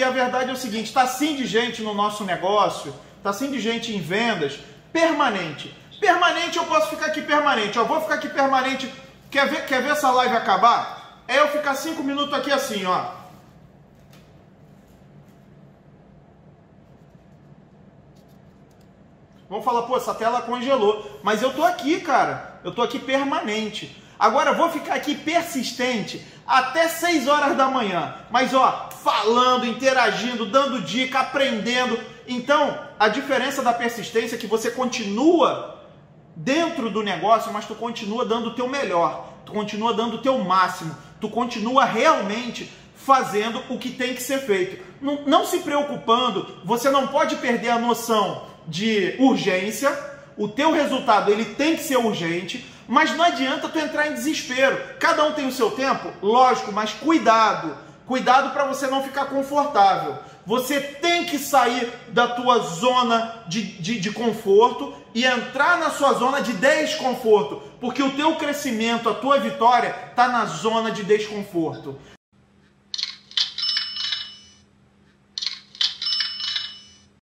E a verdade é o seguinte, está sim de gente no nosso negócio, está sim de gente em vendas, permanente. Permanente eu posso ficar aqui permanente, ó, vou ficar aqui permanente. Quer ver, quer ver essa live acabar? É eu ficar cinco minutos aqui assim, ó. Vamos falar, pô, essa tela congelou. Mas eu tô aqui, cara. Eu tô aqui permanente. Agora vou ficar aqui persistente até 6 horas da manhã. Mas ó, falando, interagindo, dando dica, aprendendo. Então, a diferença da persistência é que você continua dentro do negócio, mas tu continua dando o teu melhor. Tu continua dando o teu máximo. Tu continua realmente fazendo o que tem que ser feito. Não, não se preocupando, você não pode perder a noção de urgência. O teu resultado ele tem que ser urgente mas não adianta tu entrar em desespero. Cada um tem o seu tempo, lógico, mas cuidado. Cuidado para você não ficar confortável. Você tem que sair da tua zona de, de, de, conforto e entrar na sua zona de desconforto, porque o teu crescimento, a tua vitória está na zona de desconforto.